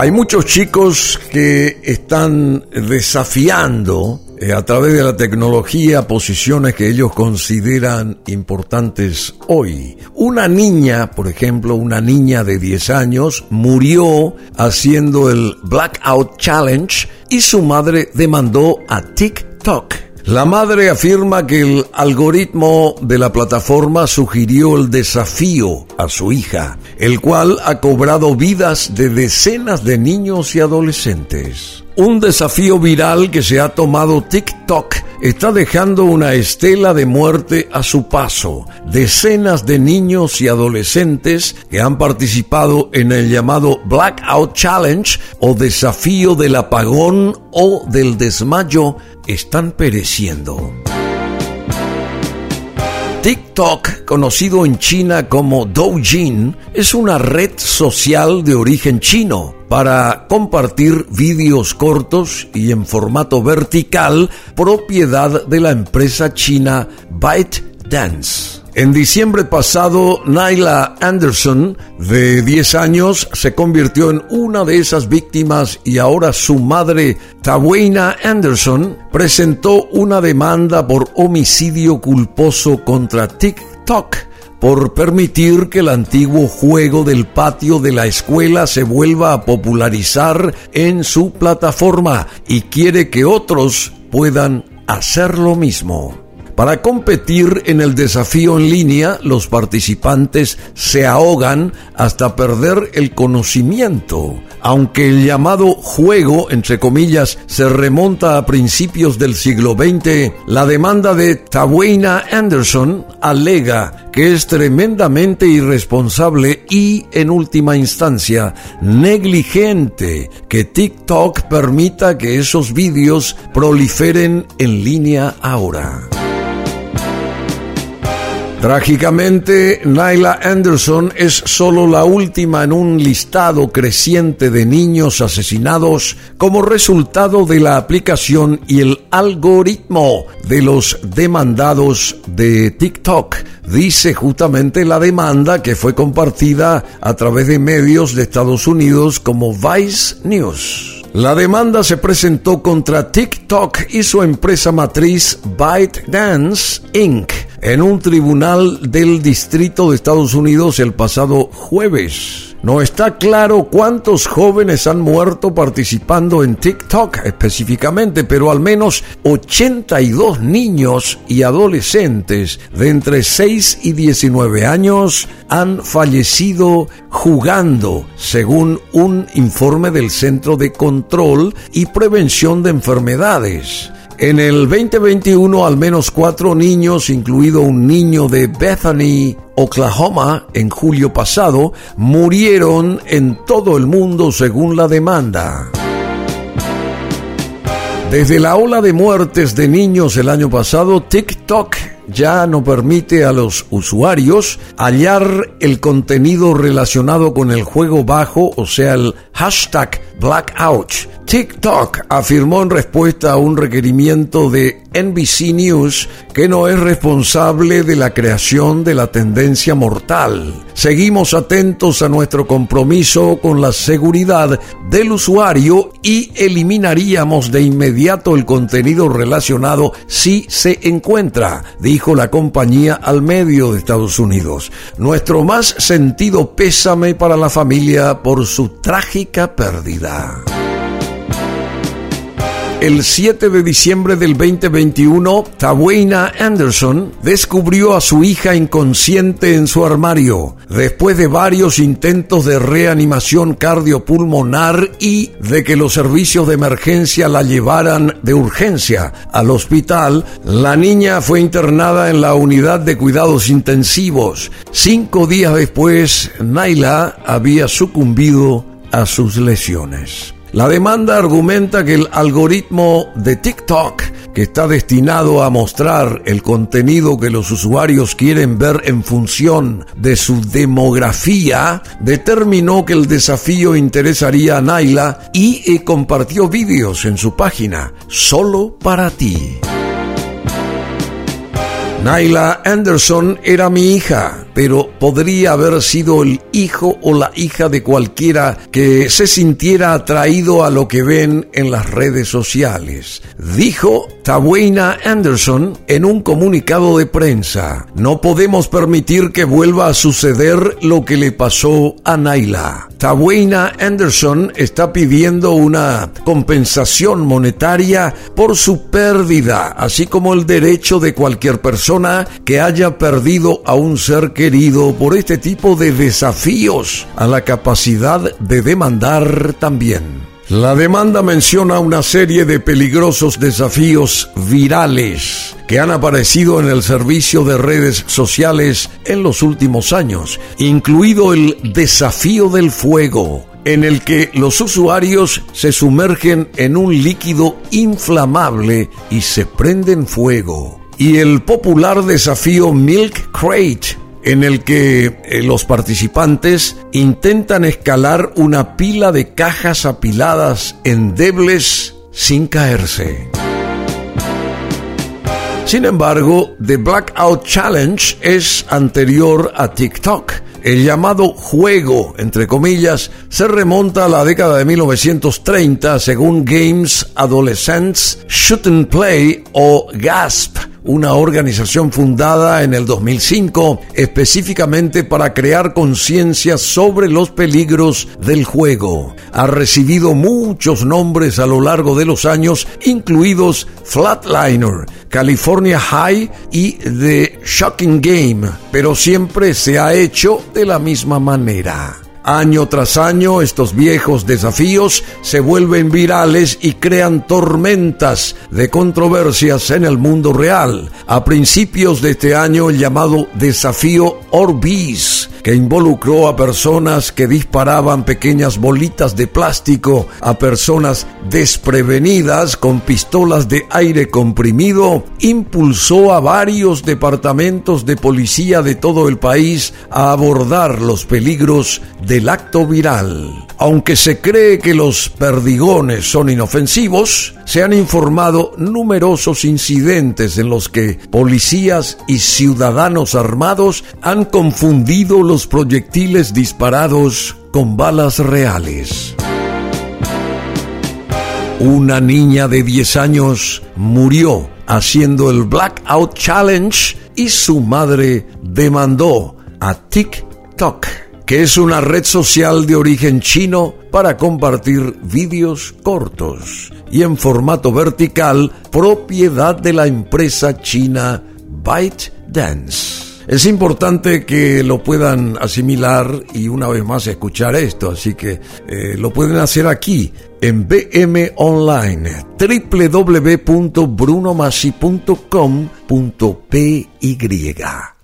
Hay muchos chicos que están desafiando eh, a través de la tecnología posiciones que ellos consideran importantes hoy. Una niña, por ejemplo, una niña de 10 años, murió haciendo el Blackout Challenge y su madre demandó a TikTok la madre afirma que el algoritmo de la plataforma sugirió el desafío a su hija, el cual ha cobrado vidas de decenas de niños y adolescentes. Un desafío viral que se ha tomado TikTok está dejando una estela de muerte a su paso. Decenas de niños y adolescentes que han participado en el llamado Blackout Challenge o desafío del apagón o del desmayo están pereciendo. TikTok, conocido en China como Douyin, es una red social de origen chino para compartir vídeos cortos y en formato vertical, propiedad de la empresa china ByteDance. En diciembre pasado, Nyla Anderson, de 10 años, se convirtió en una de esas víctimas y ahora su madre, Tawaina Anderson, presentó una demanda por homicidio culposo contra TikTok por permitir que el antiguo juego del patio de la escuela se vuelva a popularizar en su plataforma y quiere que otros puedan hacer lo mismo. Para competir en el desafío en línea, los participantes se ahogan hasta perder el conocimiento. Aunque el llamado juego, entre comillas, se remonta a principios del siglo XX, la demanda de Tawaina Anderson alega que es tremendamente irresponsable y, en última instancia, negligente que TikTok permita que esos vídeos proliferen en línea ahora. Trágicamente, Nyla Anderson es solo la última en un listado creciente de niños asesinados como resultado de la aplicación y el algoritmo de los demandados de TikTok. Dice justamente la demanda que fue compartida a través de medios de Estados Unidos como Vice News. La demanda se presentó contra TikTok y su empresa matriz ByteDance Inc. en un tribunal del Distrito de Estados Unidos el pasado jueves. No está claro cuántos jóvenes han muerto participando en TikTok específicamente, pero al menos 82 niños y adolescentes de entre 6 y 19 años han fallecido jugando, según un informe del Centro de Control y Prevención de Enfermedades. En el 2021, al menos cuatro niños, incluido un niño de Bethany, Oklahoma, en julio pasado, murieron en todo el mundo según la demanda. Desde la ola de muertes de niños el año pasado, TikTok ya no permite a los usuarios hallar el contenido relacionado con el juego bajo, o sea, el hashtag Blackout. TikTok afirmó en respuesta a un requerimiento de NBC News que no es responsable de la creación de la tendencia mortal. Seguimos atentos a nuestro compromiso con la seguridad del usuario y eliminaríamos de inmediato el contenido relacionado si se encuentra, dijo la compañía al medio de Estados Unidos. Nuestro más sentido pésame para la familia por su trágica pérdida. El 7 de diciembre del 2021, Tawaina Anderson descubrió a su hija inconsciente en su armario, después de varios intentos de reanimación cardiopulmonar y de que los servicios de emergencia la llevaran de urgencia al hospital. La niña fue internada en la unidad de cuidados intensivos. Cinco días después, Naila había sucumbido a sus lesiones. La demanda argumenta que el algoritmo de TikTok, que está destinado a mostrar el contenido que los usuarios quieren ver en función de su demografía, determinó que el desafío interesaría a Naila y compartió vídeos en su página, solo para ti. Naila Anderson era mi hija pero podría haber sido el hijo o la hija de cualquiera que se sintiera atraído a lo que ven en las redes sociales. Dijo Tawaina Anderson en un comunicado de prensa, no podemos permitir que vuelva a suceder lo que le pasó a Naila. Tawaina Anderson está pidiendo una compensación monetaria por su pérdida, así como el derecho de cualquier persona que haya perdido a un ser por este tipo de desafíos a la capacidad de demandar también. La demanda menciona una serie de peligrosos desafíos virales que han aparecido en el servicio de redes sociales en los últimos años, incluido el desafío del fuego, en el que los usuarios se sumergen en un líquido inflamable y se prenden fuego, y el popular desafío Milk Crate, en el que eh, los participantes intentan escalar una pila de cajas apiladas endebles sin caerse. Sin embargo, The Blackout Challenge es anterior a TikTok. El llamado juego, entre comillas, se remonta a la década de 1930 según Games Adolescents Shoot and Play o GASP una organización fundada en el 2005 específicamente para crear conciencia sobre los peligros del juego. Ha recibido muchos nombres a lo largo de los años, incluidos Flatliner, California High y The Shocking Game, pero siempre se ha hecho de la misma manera. Año tras año estos viejos desafíos se vuelven virales y crean tormentas de controversias en el mundo real. A principios de este año el llamado desafío Orbis, que involucró a personas que disparaban pequeñas bolitas de plástico a personas desprevenidas con pistolas de aire comprimido, impulsó a varios departamentos de policía de todo el país a abordar los peligros del acto viral. Aunque se cree que los perdigones son inofensivos, se han informado numerosos incidentes en los que policías y ciudadanos armados han confundido los proyectiles disparados con balas reales. Una niña de 10 años murió haciendo el Blackout Challenge y su madre demandó a TikTok que es una red social de origen chino para compartir vídeos cortos y en formato vertical propiedad de la empresa china ByteDance. Es importante que lo puedan asimilar y una vez más escuchar esto, así que eh, lo pueden hacer aquí en BM Online, www.brunomasi.com.py.